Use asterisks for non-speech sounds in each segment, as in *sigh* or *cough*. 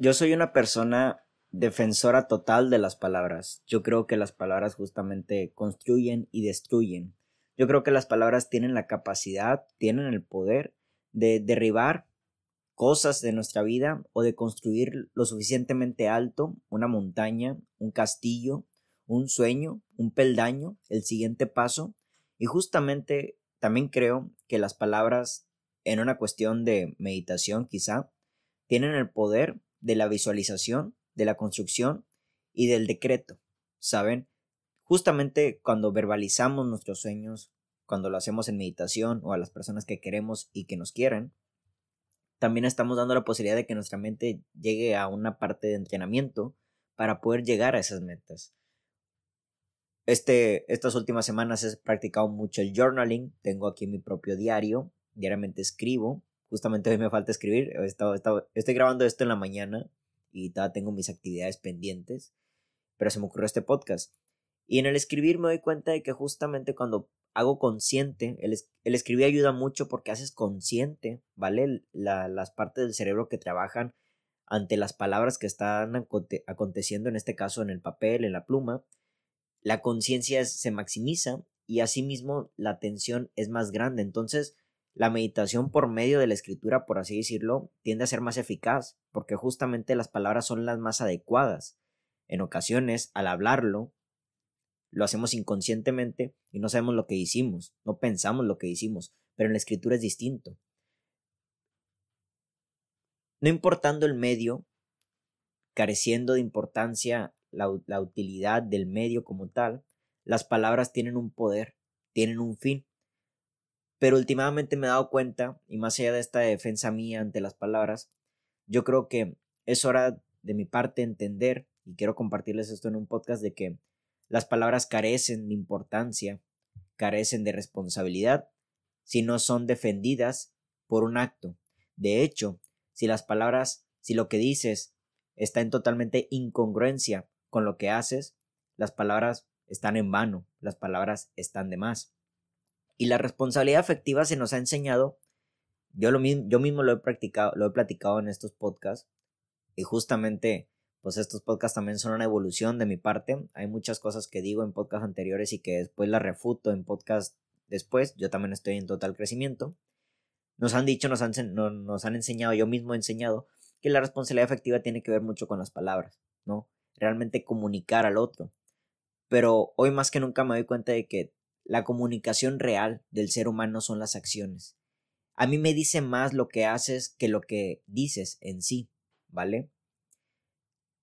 Yo soy una persona defensora total de las palabras. Yo creo que las palabras justamente construyen y destruyen. Yo creo que las palabras tienen la capacidad, tienen el poder de derribar cosas de nuestra vida o de construir lo suficientemente alto una montaña, un castillo, un sueño, un peldaño, el siguiente paso. Y justamente también creo que las palabras, en una cuestión de meditación quizá, tienen el poder de la visualización, de la construcción y del decreto. ¿Saben? Justamente cuando verbalizamos nuestros sueños, cuando lo hacemos en meditación o a las personas que queremos y que nos quieren, también estamos dando la posibilidad de que nuestra mente llegue a una parte de entrenamiento para poder llegar a esas metas. Este, estas últimas semanas he practicado mucho el journaling, tengo aquí mi propio diario, diariamente escribo Justamente hoy me falta escribir. estoy grabando esto en la mañana y todavía tengo mis actividades pendientes. Pero se me ocurrió este podcast. Y en el escribir me doy cuenta de que justamente cuando hago consciente, el, escribir ayuda mucho porque haces consciente, ¿vale? las partes del cerebro que trabajan ante las palabras que están aconteciendo, en este caso en el papel, en la pluma. La conciencia se maximiza y asimismo la atención es más grande. Entonces, la meditación por medio de la escritura, por así decirlo, tiende a ser más eficaz, porque justamente las palabras son las más adecuadas. En ocasiones, al hablarlo, lo hacemos inconscientemente y no sabemos lo que hicimos, no pensamos lo que hicimos, pero en la escritura es distinto. No importando el medio, careciendo de importancia la, la utilidad del medio como tal, las palabras tienen un poder, tienen un fin pero últimamente me he dado cuenta, y más allá de esta defensa mía ante las palabras, yo creo que es hora de mi parte entender, y quiero compartirles esto en un podcast, de que las palabras carecen de importancia, carecen de responsabilidad, si no son defendidas por un acto. De hecho, si las palabras, si lo que dices está en totalmente incongruencia con lo que haces, las palabras están en vano, las palabras están de más. Y la responsabilidad afectiva se nos ha enseñado, yo, lo yo mismo lo he practicado, lo he platicado en estos podcasts, y justamente, pues estos podcasts también son una evolución de mi parte. Hay muchas cosas que digo en podcasts anteriores y que después las refuto en podcasts después. Yo también estoy en total crecimiento. Nos han dicho, nos han, nos han enseñado, yo mismo he enseñado, que la responsabilidad afectiva tiene que ver mucho con las palabras, ¿no? Realmente comunicar al otro. Pero hoy más que nunca me doy cuenta de que la comunicación real del ser humano son las acciones. A mí me dice más lo que haces que lo que dices en sí, ¿vale?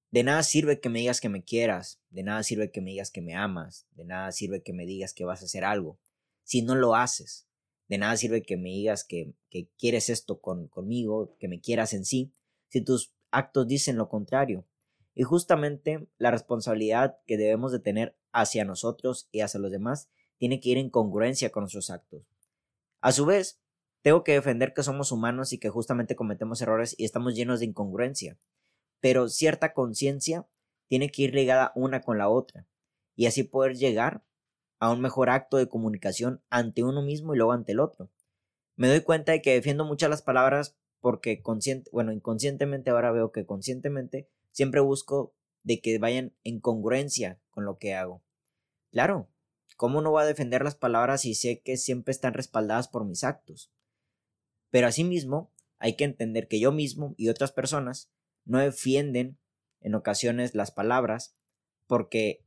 De nada sirve que me digas que me quieras, de nada sirve que me digas que me amas, de nada sirve que me digas que vas a hacer algo, si no lo haces. De nada sirve que me digas que, quieres esto con, conmigo, que me quieras en sí, si tus actos dicen lo contrario. Y justamente la responsabilidad que debemos de tener hacia nosotros y hacia los demás tiene que ir en congruencia con nuestros actos. A su vez, tengo que defender que somos humanos y que justamente cometemos errores y estamos llenos de incongruencia. Pero cierta conciencia tiene que ir ligada una con la otra y así poder llegar a un mejor acto de comunicación ante uno mismo y luego ante el otro. Me doy cuenta de que defiendo muchas las palabras porque consciente, bueno, inconscientemente ahora veo que conscientemente siempre busco de que vayan en congruencia con lo que hago. Claro, ¿Cómo no voy a defender las palabras si sé que siempre están respaldadas por mis actos? Pero asimismo, hay que entender que yo mismo y otras personas no defienden en ocasiones las palabras porque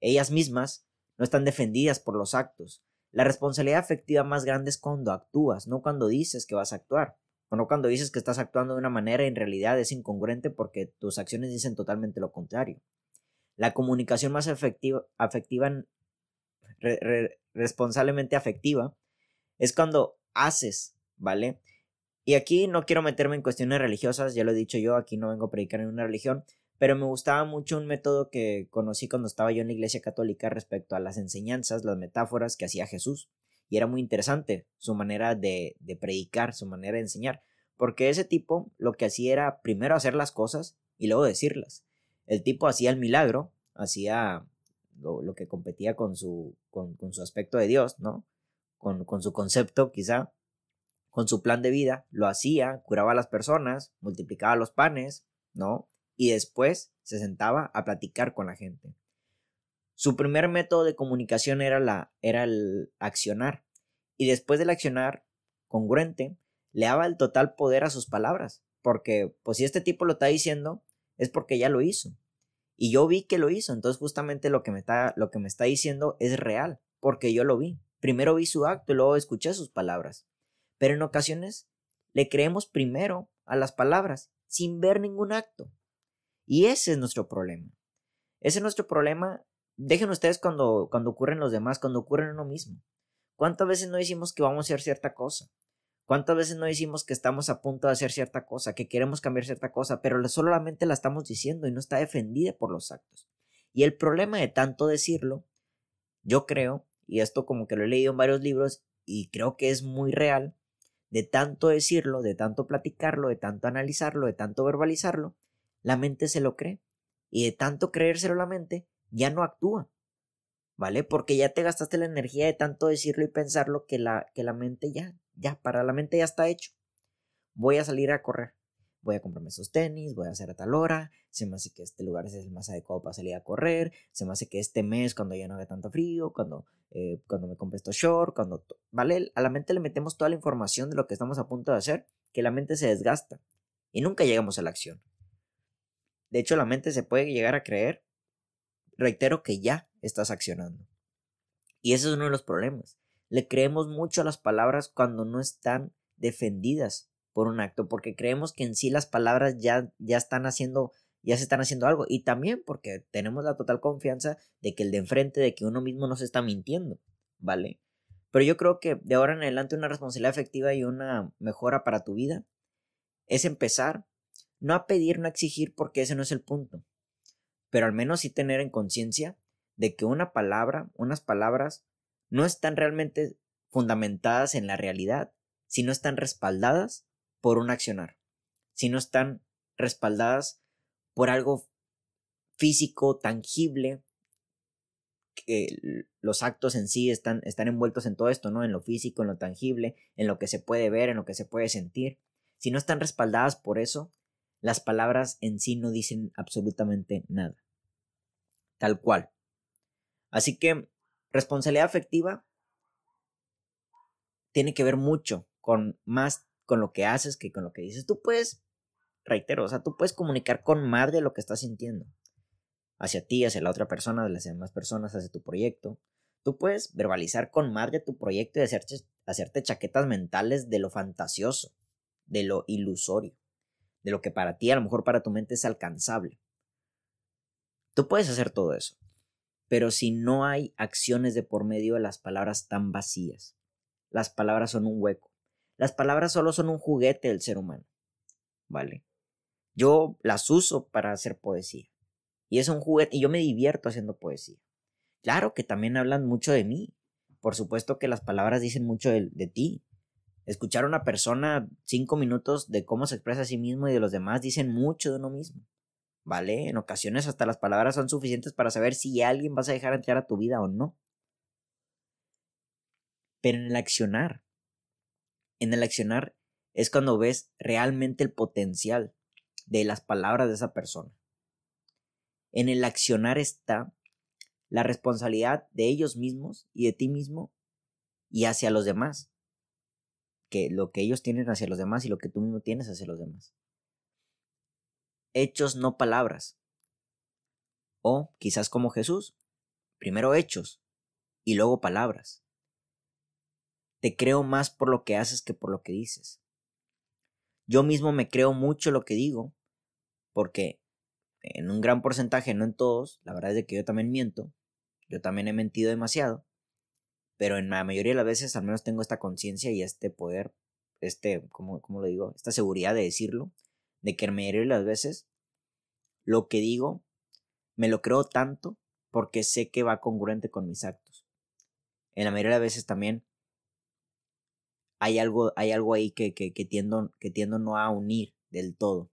ellas mismas no están defendidas por los actos. La responsabilidad afectiva más grande es cuando actúas, no cuando dices que vas a actuar, o no cuando dices que estás actuando de una manera y en realidad es incongruente porque tus acciones dicen totalmente lo contrario. La comunicación más afectiva, afectiva responsablemente afectiva, es cuando haces, ¿vale? Y aquí no quiero meterme en cuestiones religiosas, ya lo he dicho yo, aquí no vengo a predicar en una religión, pero me gustaba mucho un método que conocí cuando estaba yo en la iglesia católica respecto a las enseñanzas, las metáforas que hacía Jesús. Y era muy interesante su manera de, de predicar, su manera de enseñar, porque ese tipo lo que hacía era primero hacer las cosas y luego decirlas. El tipo hacía el milagro, hacía lo, que competía con su, con, su aspecto de Dios, ¿no? Con, con su concepto, quizá, con su plan de vida, lo hacía, curaba a las personas, multiplicaba los panes, ¿no? Y después se sentaba a platicar con la gente. Su primer método de comunicación era, la, era el accionar. Y después del accionar congruente, le daba el total poder a sus palabras. Porque, pues si este tipo lo está diciendo, es porque ya lo hizo. Y yo vi que lo hizo. Entonces, justamente lo que me está, lo que me está diciendo es real. Porque yo lo vi. Primero vi su acto y luego escuché sus palabras. Pero en ocasiones le creemos primero a las palabras sin ver ningún acto. Y ese es nuestro problema. Ese es nuestro problema. Dejen ustedes cuando, cuando ocurren los demás, cuando ocurren uno mismo. ¿Cuántas veces no decimos que vamos a hacer cierta cosa? ¿Cuántas veces no decimos que estamos a punto de hacer cierta cosa, que queremos cambiar cierta cosa, pero solamente la estamos diciendo y no está defendida por los actos? Y el problema de tanto decirlo, yo creo, y esto como que lo he leído en varios libros y creo que es muy real, de tanto decirlo, de tanto platicarlo, de tanto analizarlo, de tanto verbalizarlo, la mente se lo cree. Y de tanto creérselo la mente, ya no actúa. ¿Vale? Porque ya te gastaste la energía de tanto decirlo y pensarlo que la, que la mente ya, ya, para la mente ya está hecho. Voy a salir a correr voy a comprarme esos tenis, voy a hacer a tal hora, se me hace que este lugar es el más adecuado para salir a correr, se me hace que este mes cuando ya no haga tanto frío, cuando, eh, cuando me compre estos shorts, cuando, ¿vale? A la mente le metemos toda la información de lo que estamos a punto de hacer, que la mente se desgasta y nunca llegamos a la acción. De hecho, la mente se puede llegar a creer, reitero que ya estás accionando. Y ese es uno de los problemas. Le creemos mucho a las palabras cuando no están defendidas por un acto, porque creemos que en sí las palabras ya, ya están haciendo, ya se están haciendo algo, y también porque tenemos la total confianza de que el de enfrente, de que uno mismo no se está mintiendo, ¿vale? Pero yo creo que de ahora en adelante una responsabilidad efectiva y una mejora para tu vida es empezar, no a pedir, no a exigir, porque ese no es el punto, pero al menos sí tener en conciencia de que una palabra, unas palabras, no están realmente fundamentadas en la realidad, sino están respaldadas por un accionar, si no están respaldadas por algo físico, tangible, que los actos en sí están, están envueltos en todo esto, ¿no? En lo físico, en lo tangible, en lo que se puede ver, en lo que se puede sentir. Si no están respaldadas por eso, las palabras en sí no dicen absolutamente nada. Tal cual. Así que responsabilidad afectiva tiene que ver mucho con más con lo que haces que con lo que dices. Tú puedes, reitero, o sea, tú puedes comunicar con más de lo que estás sintiendo. Hacia ti, hacia la otra persona, hacia las demás personas, hacia tu proyecto. Tú puedes verbalizar con más de tu proyecto y hacerte, hacerte chaquetas mentales de lo fantasioso, de lo ilusorio, de lo que para ti, a lo mejor para tu mente es alcanzable. Tú puedes hacer todo eso. Pero si no hay acciones de por medio de las palabras tan vacías, las palabras son un hueco las palabras solo son un juguete del ser humano. ¿Vale? Yo las uso para hacer poesía. Y es un juguete y yo me divierto haciendo poesía. Claro que también hablan mucho de mí. Por supuesto que las palabras dicen mucho de, de ti. Escuchar a una persona cinco minutos de cómo se expresa a sí mismo y de los demás dicen mucho de uno mismo. ¿Vale? En ocasiones hasta las palabras son suficientes para saber si alguien vas a dejar entrar a tu vida o no. Pero en el accionar, en el accionar es cuando ves realmente el potencial de las palabras de esa persona. En el accionar está la responsabilidad de ellos mismos y de ti mismo y hacia los demás. Que lo que ellos tienen hacia los demás y lo que tú mismo tienes hacia los demás. Hechos, no palabras. O quizás como Jesús, primero hechos y luego palabras. Te creo más por lo que haces que por lo que dices. Yo mismo me creo mucho lo que digo, porque en un gran porcentaje, no en todos, la verdad es que yo también miento, yo también he mentido demasiado, pero en la mayoría de las veces al menos tengo esta conciencia y este poder, este, ¿cómo, ¿cómo lo digo? Esta seguridad de decirlo, de que la mayoría las veces lo que digo me lo creo tanto porque sé que va congruente con mis actos. En la mayoría de las veces también hay algo, hay algo ahí que, que, que, tiendo, que tiendo no a unir del todo.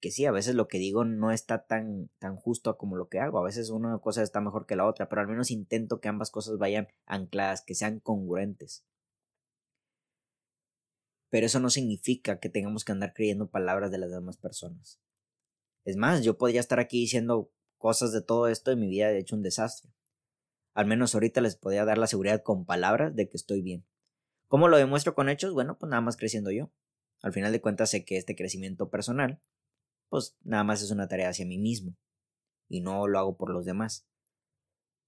Que sí, a veces lo que digo no está tan, tan justo como lo que hago. A veces una cosa está mejor que la otra, pero al menos intento que ambas cosas vayan ancladas, que sean congruentes. Pero eso no significa que tengamos que andar creyendo palabras de las demás personas. Es más, yo podría estar aquí diciendo cosas de todo esto y mi vida de hecho un desastre. Al menos ahorita les podría dar la seguridad con palabras de que estoy bien. ¿Cómo lo demuestro con hechos? Bueno, pues nada más creciendo yo. Al final de cuentas sé que este crecimiento personal, pues nada más es una tarea hacia mí mismo. Y no lo hago por los demás.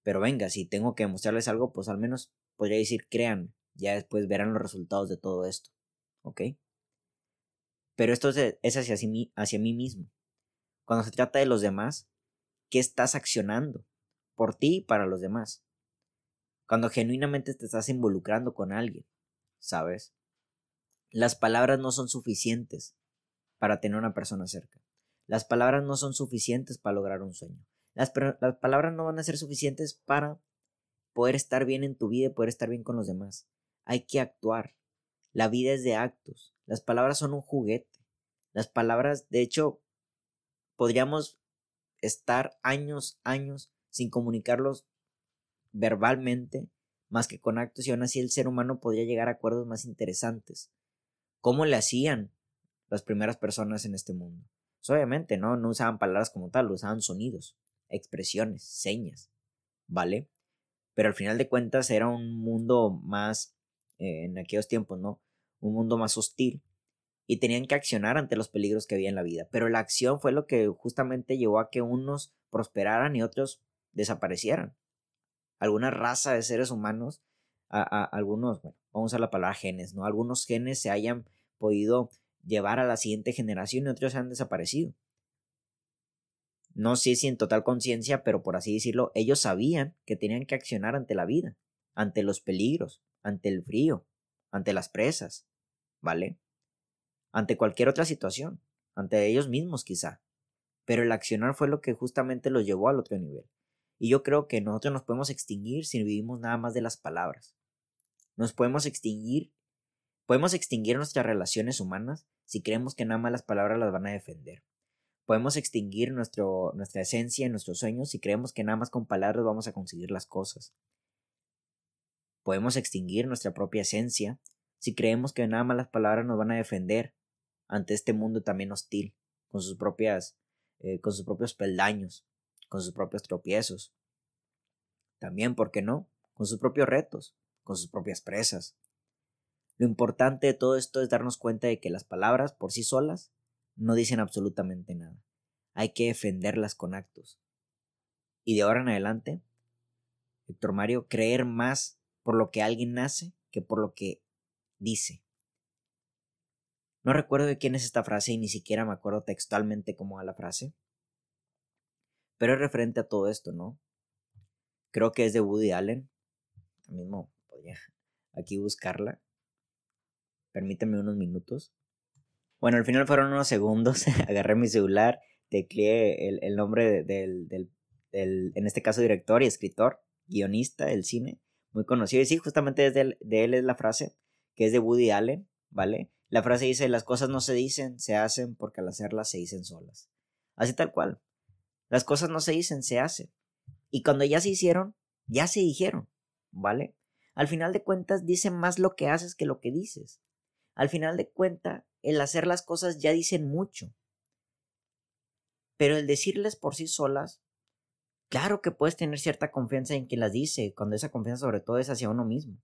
Pero venga, si tengo que demostrarles algo, pues al menos podría decir créanme. Ya después verán los resultados de todo esto. ¿Ok? Pero esto es hacia, mí, mismo. Cuando se trata de los demás, ¿qué estás accionando? Por ti y para los demás. Cuando genuinamente te estás involucrando con alguien, ¿sabes? Las palabras no son suficientes para tener una persona cerca. Las palabras no son suficientes para lograr un sueño. Las, las, palabras no van a ser suficientes para poder estar bien en tu vida y poder estar bien con los demás. Hay que actuar. La vida es de actos. Las palabras son un juguete. Las palabras, de hecho, podríamos estar años, años sin comunicarlos verbalmente, más que con actos, y aún así el ser humano podría llegar a acuerdos más interesantes. ¿Cómo le hacían las primeras personas en este mundo? Pues, obviamente, ¿no? No usaban palabras como tal, usaban sonidos, expresiones, señas, ¿vale? Pero al final de cuentas era un mundo más, en aquellos tiempos, ¿no? Un mundo más hostil, y tenían que accionar ante los peligros que había en la vida. Pero la acción fue lo que justamente llevó a que unos prosperaran y otros desaparecieran. Alguna raza de seres humanos, a, algunos, bueno, vamos a la palabra genes, ¿no? Algunos genes se hayan podido llevar a la siguiente generación y otros han desaparecido. No sé si en total conciencia, pero por así decirlo, ellos sabían que tenían que accionar ante la vida, ante los peligros, ante el frío, ante las presas, ¿vale? ante cualquier otra situación, ante ellos mismos quizá. Pero el accionar fue lo que justamente los llevó al otro nivel. Y yo creo que nosotros nos podemos extinguir si vivimos nada más de las palabras. Nos podemos extinguir, podemos extinguir nuestras relaciones humanas si creemos que nada más las palabras las van a defender. Podemos extinguir nuestra esencia y nuestros sueños si creemos que nada más con palabras vamos a conseguir las cosas. Podemos extinguir nuestra propia esencia si creemos que nada más las palabras nos van a defender ante este mundo también hostil, con sus propias, eh, con sus propios peldaños, con sus propios tropiezos. También, ¿por qué no? Con sus propios retos, con sus propias presas. Lo importante de todo esto es darnos cuenta de que las palabras por sí solas no dicen absolutamente nada. Hay que defenderlas con actos. Y de ahora en adelante, Héctor Mario, creer más por lo que alguien hace que por lo que dice. No recuerdo de quién es esta frase y ni siquiera me acuerdo textualmente cómo va la frase. Pero es referente a todo esto, ¿no? Creo que es de Woody Allen. mismo podría aquí buscarla. Permíteme unos minutos. Bueno, al final fueron unos segundos. *laughs* Agarré mi celular, tecleé el, el nombre del, del, del, en este caso, director y escritor, guionista del cine, muy conocido. Y sí, justamente de él es la frase, que es de Woody Allen, ¿vale? La frase dice, las cosas no se dicen, se hacen porque al hacerlas se dicen solas. Así tal cual. Las cosas no se dicen, se hacen. Y cuando ya se hicieron, ya se dijeron, ¿vale? Al final de cuentas, dicen más lo que haces que lo que dices. Al final de cuentas, el hacer las cosas ya dicen mucho. Pero el decirles por sí solas, claro que puedes tener cierta confianza en quien las dice, cuando esa confianza sobre todo es hacia uno mismo.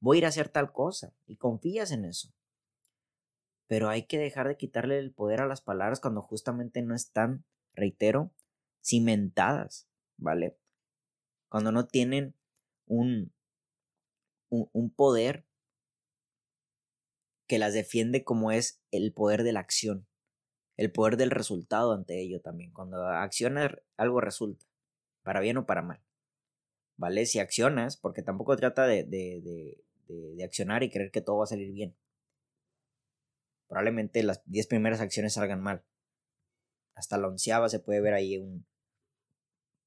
Voy a ir a hacer tal cosa y confías en eso pero hay que dejar de quitarle el poder a las palabras cuando justamente no están, reitero, cimentadas, ¿vale? Cuando no tienen un, un, poder que las defiende como es el poder de la acción, el poder del resultado ante ello también. Cuando accionas algo resulta, para bien o para mal. ¿Vale? Si accionas, porque tampoco trata de, de, de, de accionar y creer que todo va a salir bien probablemente las 10 primeras acciones salgan mal. Hasta la onceava se puede ver ahí un,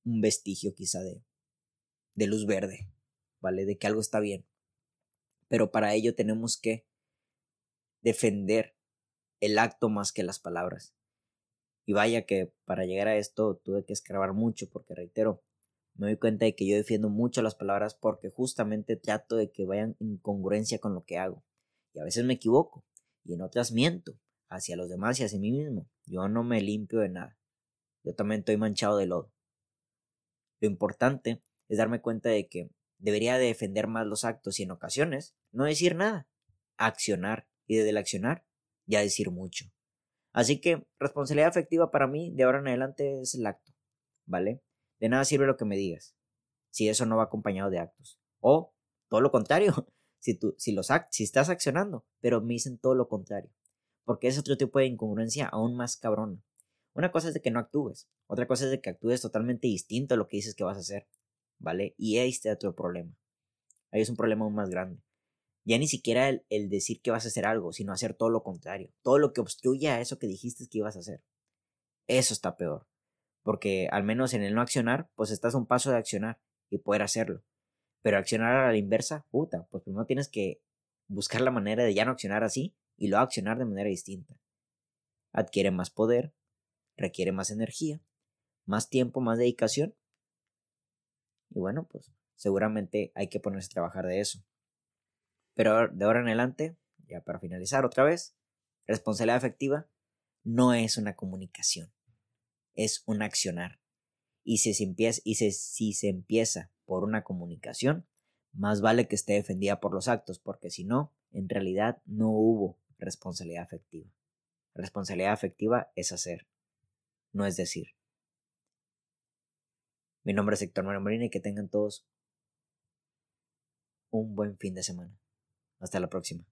un vestigio quizá de, de luz verde, ¿vale? De que algo está bien. Pero para ello tenemos que defender el acto más que las palabras. Y vaya que para llegar a esto tuve que escarbar mucho porque reitero, me doy cuenta de que yo defiendo mucho las palabras porque justamente trato de que vayan en congruencia con lo que hago. Y a veces me equivoco, y en otras miento hacia los demás y hacia mí mismo. Yo no me limpio de nada. yo también estoy manchado de lodo. Lo importante es darme cuenta de que debería defender más los actos y en ocasiones no decir nada, accionar y desde el accionar ya decir mucho. Así que responsabilidad afectiva para mí de ahora en adelante es el acto, ¿vale? De nada sirve lo que me digas si eso no va acompañado de actos. O todo lo contrario, *laughs* si, tú, si, los si estás accionando, pero me dicen todo lo contrario. Porque es otro tipo de incongruencia aún más cabrona. Una cosa es de que no actúes, otra cosa es de que actúes totalmente distinto a lo que dices que vas a hacer, ¿vale? Y ahí está otro problema. Ahí es un problema aún más grande. Ya ni siquiera el, el, decir que vas a hacer algo, sino hacer todo lo contrario. Todo lo que obstruye a eso que dijiste que ibas a hacer. Eso está peor. Porque al menos en el no accionar, pues estás a un paso de accionar y poder hacerlo. Pero accionar a la inversa, puta, pues primero tienes que buscar la manera de ya no accionar así y luego accionar de manera distinta. Adquiere más poder, requiere más energía, más tiempo, más dedicación. Y bueno, pues seguramente hay que ponerse a trabajar de eso. Pero de ahora en adelante, ya para finalizar otra vez, responsabilidad efectiva no es una comunicación, es un accionar. Y si se empieza, y si se empieza por una comunicación, más vale que esté defendida por los actos, porque si no, en realidad no hubo responsabilidad afectiva. Responsabilidad afectiva es hacer, no es decir. Mi nombre es Héctor Mario Molina y que tengan todos un buen fin de semana. Hasta la próxima.